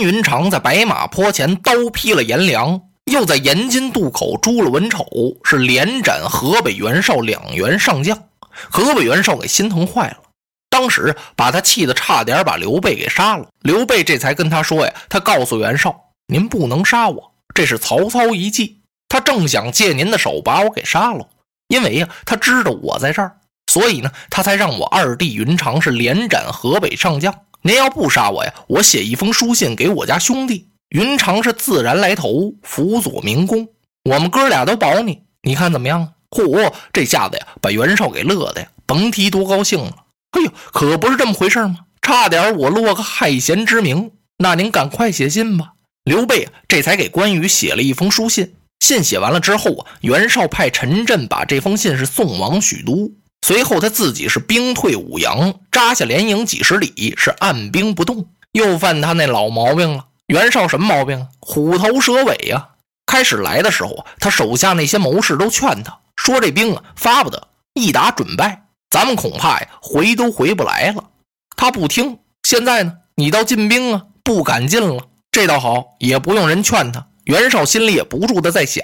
云长在白马坡前刀劈了颜良，又在延津渡口诛了文丑，是连斩河北袁绍两员上将。河北袁绍给心疼坏了，当时把他气得差点把刘备给杀了。刘备这才跟他说呀：“他告诉袁绍，您不能杀我，这是曹操一计。他正想借您的手把我给杀了，因为呀，他知道我在这儿，所以呢，他才让我二弟云长是连斩河北上将。您要不杀我呀，我写一封书信给我家兄弟云长，是自然来投，辅佐明公。我们哥俩都保你，你看怎么样？”嚯，这下子呀，把袁绍给乐的呀，甭提多高兴了。哎呦，可不是这么回事吗？差点我落个害贤之名。那您赶快写信吧。刘备，这才给关羽写了一封书信。信写完了之后啊，袁绍派陈震把这封信是送往许都。随后他自己是兵退五阳，扎下连营几十里，是按兵不动。又犯他那老毛病了。袁绍什么毛病啊？虎头蛇尾呀。开始来的时候，他手下那些谋士都劝他。说这兵啊发不得，一打准败，咱们恐怕呀回都回不来了。他不听。现在呢，你倒进兵啊，不敢进了。这倒好，也不用人劝他。袁绍心里也不住的在想：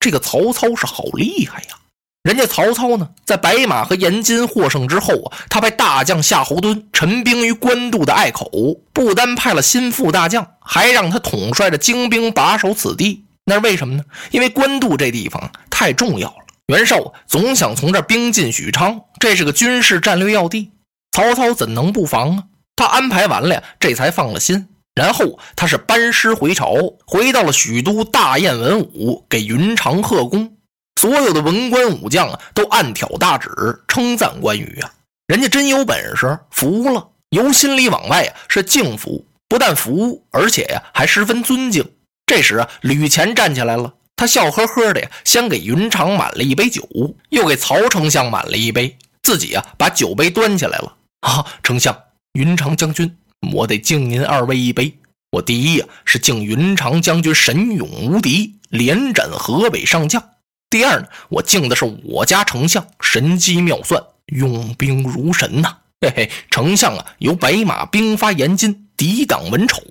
这个曹操是好厉害呀！人家曹操呢，在白马和延津获胜之后啊，他派大将夏侯惇陈兵于官渡的隘口，不单派了心腹大将，还让他统帅着精兵把守此地。那是为什么呢？因为官渡这地方太重要了。袁绍总想从这兵进许昌，这是个军事战略要地，曹操怎能不防啊？他安排完了呀，这才放了心。然后他是班师回朝，回到了许都，大宴文武，给云长贺功。所有的文官武将啊，都暗挑大指，称赞关羽啊，人家真有本事，服了。由心里往外啊，是敬服，不但服，而且呀，还十分尊敬。这时啊，吕虔站起来了。他笑呵呵的呀，先给云长满了一杯酒，又给曹丞相满了一杯，自己啊把酒杯端起来了。啊，丞相，云长将军，我得敬您二位一杯。我第一呀是敬云长将军神勇无敌，连斩河北上将；第二呢，我敬的是我家丞相神机妙算，用兵如神呐。嘿嘿，丞相啊，由白马兵发延津，抵挡文丑。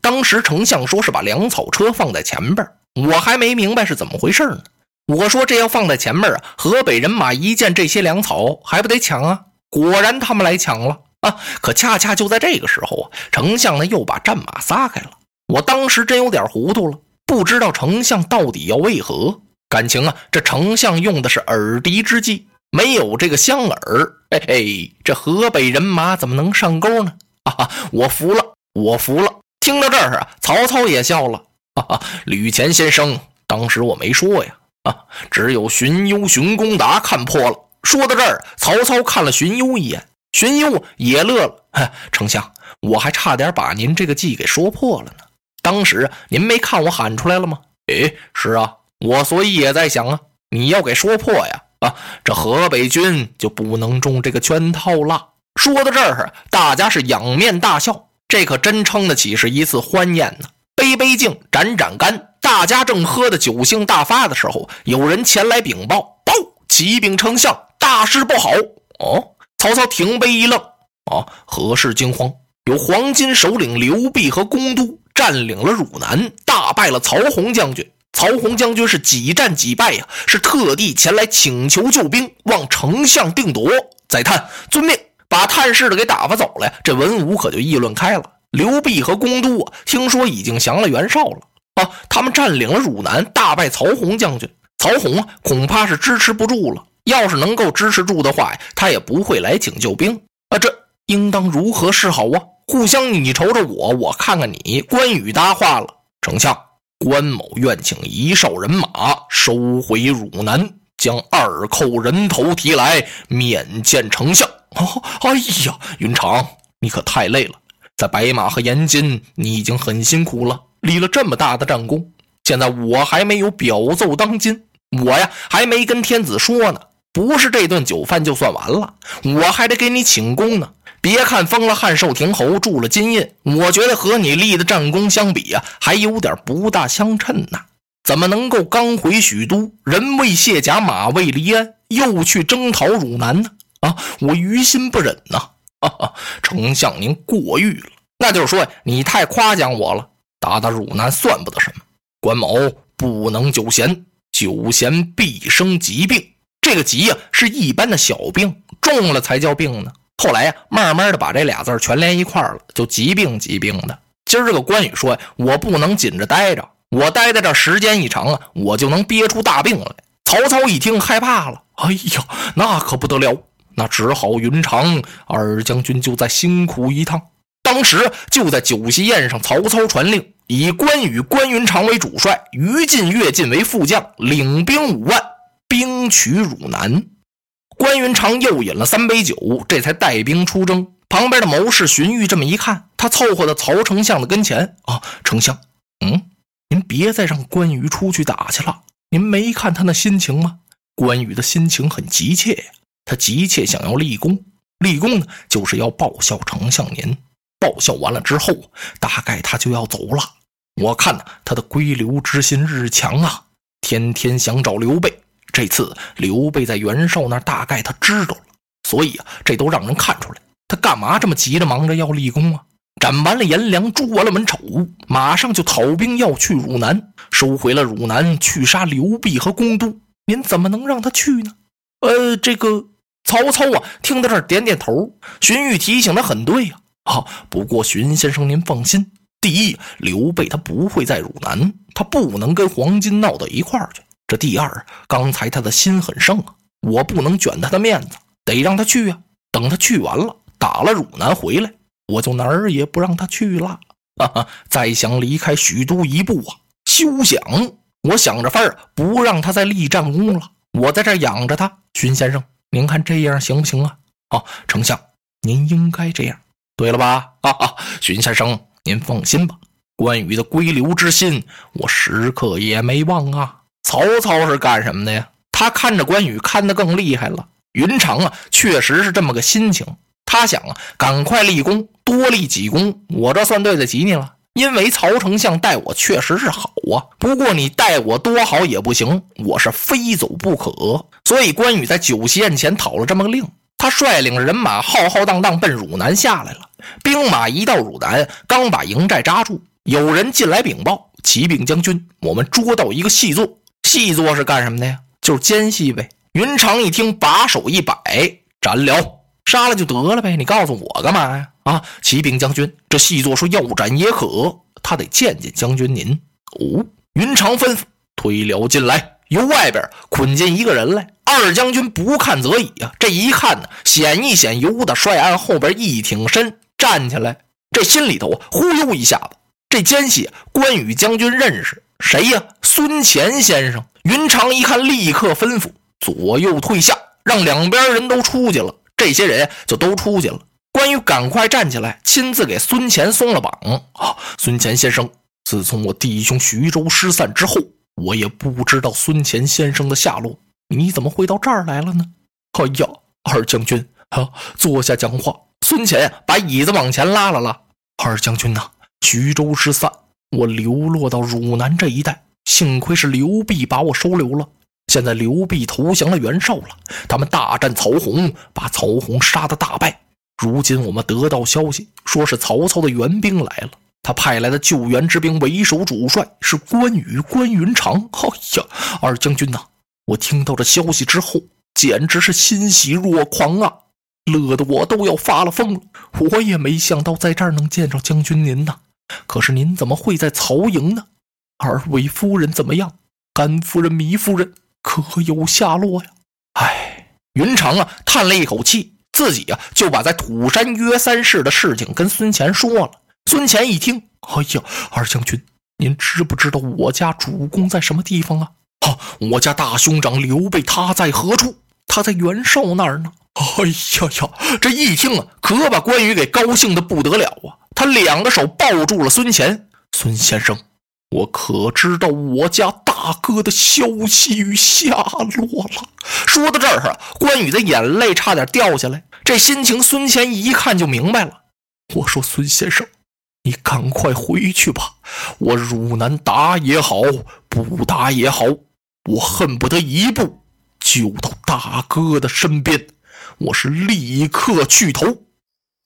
当时丞相说是把粮草车放在前边。我还没明白是怎么回事呢。我说这要放在前面啊，河北人马一见这些粮草，还不得抢啊？果然他们来抢了啊！可恰恰就在这个时候啊，丞相呢又把战马撒开了。我当时真有点糊涂了，不知道丞相到底要为何。感情啊，这丞相用的是耳敌之计，没有这个香饵，嘿嘿，这河北人马怎么能上钩呢？啊，我服了，我服了。听到这儿啊，曹操也笑了。哈哈，吕虔先生，当时我没说呀，啊，只有荀攸、荀公达看破了。说到这儿，曹操看了荀攸一眼，荀攸也乐了。哈 丞相，我还差点把您这个计给说破了呢。当时您没看我喊出来了吗？哎，是啊，我所以也在想啊，你要给说破呀，啊，这河北军就不能中这个圈套了。说到这儿，大家是仰面大笑，这可真称得起是一次欢宴呢。杯杯敬，盏盏干，大家正喝的酒兴大发的时候，有人前来禀报：“报，启禀丞相，大事不好！”哦，曹操停杯一愣：“啊，何事惊慌？有黄巾首领刘辟和公都占领了汝南，大败了曹洪将军。曹洪将军是几战几败呀？是特地前来请求救兵，望丞相定夺。再探，遵命，把探视的给打发走了呀。这文武可就议论开了。”刘辟和公都啊，听说已经降了袁绍了啊，他们占领了汝南，大败曹洪将军。曹洪啊，恐怕是支持不住了。要是能够支持住的话呀，他也不会来请救兵啊。这应当如何是好啊？互相你瞅瞅我，我看看你。关羽搭话了：“丞相，关某愿请一哨人马收回汝南，将二寇人头提来面见丞相。”哦，哎呀，云长，你可太累了。在白马和延津，你已经很辛苦了，立了这么大的战功。现在我还没有表奏当今，我呀还没跟天子说呢。不是这顿酒饭就算完了，我还得给你请功呢。别看封了汉寿亭侯，铸了金印，我觉得和你立的战功相比啊，还有点不大相称呢。怎么能够刚回许都，人未卸甲，马未离鞍，又去征讨汝南呢？啊，我于心不忍呐。哈哈，丞相您过誉了。那就是说你太夸奖我了。打打汝南算不得什么，关某不能久闲，久闲必生疾病。这个疾呀，是一般的小病，重了才叫病呢。后来呀，慢慢的把这俩字全连一块了，就疾病疾病的。今儿这个关羽说呀，我不能紧着待着，我待在这时间一长啊，我就能憋出大病来。曹操一听害怕了，哎呀，那可不得了，那只好云长二将军就再辛苦一趟。当时就在酒席宴上，曹操传令，以关羽、关云长为主帅，于禁、乐进为副将，领兵五万，兵取汝南。关云长又饮了三杯酒，这才带兵出征。旁边的谋士荀彧这么一看，他凑合到曹丞相的跟前啊，丞相，嗯，您别再让关羽出去打去了。您没看他那心情吗？关羽的心情很急切呀，他急切想要立功，立功呢，就是要报效丞相您。报效完了之后，大概他就要走了。我看呢，他的归刘之心日强啊，天天想找刘备。这次刘备在袁绍那，大概他知道了，所以啊，这都让人看出来。他干嘛这么急着忙着要立功啊？斩完了颜良，诛完了文丑，马上就讨兵要去汝南，收回了汝南，去杀刘备和公都。您怎么能让他去呢？呃，这个曹操啊，听到这儿点点头。荀彧提醒的很对呀。啊，不过荀先生您放心，第一，刘备他不会在汝南，他不能跟黄巾闹到一块儿去。这第二，刚才他的心很盛啊，我不能卷他的面子，得让他去啊。等他去完了，打了汝南回来，我就哪儿也不让他去了。哈哈，再想离开许都一步啊，休想！我想着法儿不让他再立战功了，我在这养着他。荀先生，您看这样行不行啊？啊，丞相，您应该这样。对了吧？哈哈，荀先生，您放心吧，关羽的归刘之心，我时刻也没忘啊。曹操是干什么的呀？他看着关羽看得更厉害了。云长啊，确实是这么个心情。他想啊，赶快立功，多立几功，我这算对得起你了。因为曹丞相待我确实是好啊，不过你待我多好也不行，我是非走不可。所以关羽在酒席宴前讨了这么个令。他率领人马浩浩荡荡奔汝南下来了。兵马一到汝南，刚把营寨扎住，有人进来禀报：“启禀将军，我们捉到一个细作。细作是干什么的呀？就是奸细呗。”云长一听，把手一摆：“斩了，杀了就得了呗！你告诉我干嘛呀？”啊，启禀将军，这细作说要斩也可，他得见见将军您。哦，云长吩咐推了进来，由外边捆进一个人来。二将军不看则已啊！这一看呢，显一显由得帅案后边一挺身站起来，这心里头忽悠一下子。这奸细关羽将军认识谁呀？孙乾先生。云长一看，立刻吩咐左右退下，让两边人都出去了。这些人就都出去了。关羽赶快站起来，亲自给孙乾松了绑。啊，孙乾先生，自从我弟兄徐州失散之后，我也不知道孙乾先生的下落。你怎么会到这儿来了呢？哎呀，二将军啊，坐下讲话。孙乾把椅子往前拉了拉。二将军呐，徐州失散，我流落到汝南这一带，幸亏是刘备把我收留了。现在刘备投降了袁绍了，他们大战曹洪，把曹洪杀得大败。如今我们得到消息，说是曹操的援兵来了，他派来的救援之兵为首主帅是关羽关云长。哎呀，二将军呐！我听到这消息之后，简直是欣喜若狂啊，乐得我都要发了疯了。我也没想到在这儿能见着将军您呐。可是您怎么会在曹营呢？二位夫人怎么样？甘夫人、糜夫人可有下落呀？哎，云长啊，叹了一口气，自己啊就把在土山约三世的事情跟孙乾说了。孙乾一听，哎呀，二将军，您知不知道我家主公在什么地方啊？啊！我家大兄长刘备他在何处？他在袁绍那儿呢。哎呀呀！这一听啊，可把关羽给高兴的不得了啊！他两个手抱住了孙乾。孙先生，我可知道我家大哥的消息与下落了？说到这儿啊，关羽的眼泪差点掉下来。这心情，孙乾一看就明白了。我说：“孙先生，你赶快回去吧。我汝南打也好，不打也好。”我恨不得一步就到大哥的身边，我是立刻去投。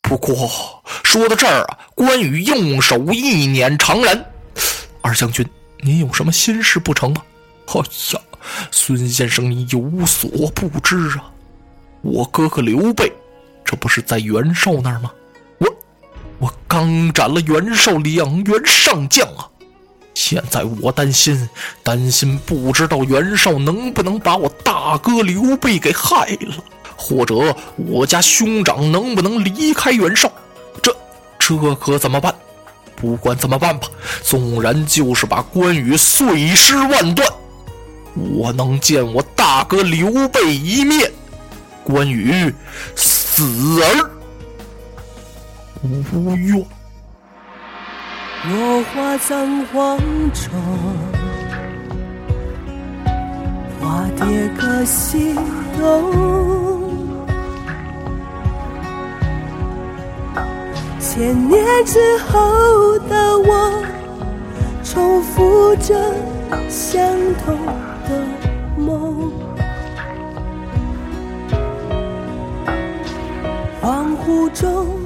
不过说到这儿啊，关羽用手一捻长髯：“二将军，您有什么心事不成吗？”“哎呀，孙先生，你有所不知啊，我哥哥刘备，这不是在袁绍那儿吗？我，我刚斩了袁绍两员上将啊！现在我担心，担心不知道袁绍能不能把我大哥刘备给害了。”或者我家兄长能不能离开袁绍？这这可怎么办？不管怎么办吧，纵然就是把关羽碎尸万段，我能见我大哥刘备一面，关羽死而无怨。落花葬黄冢，化蝶各西东。千年之后的我，重复着相同的梦。恍惚中。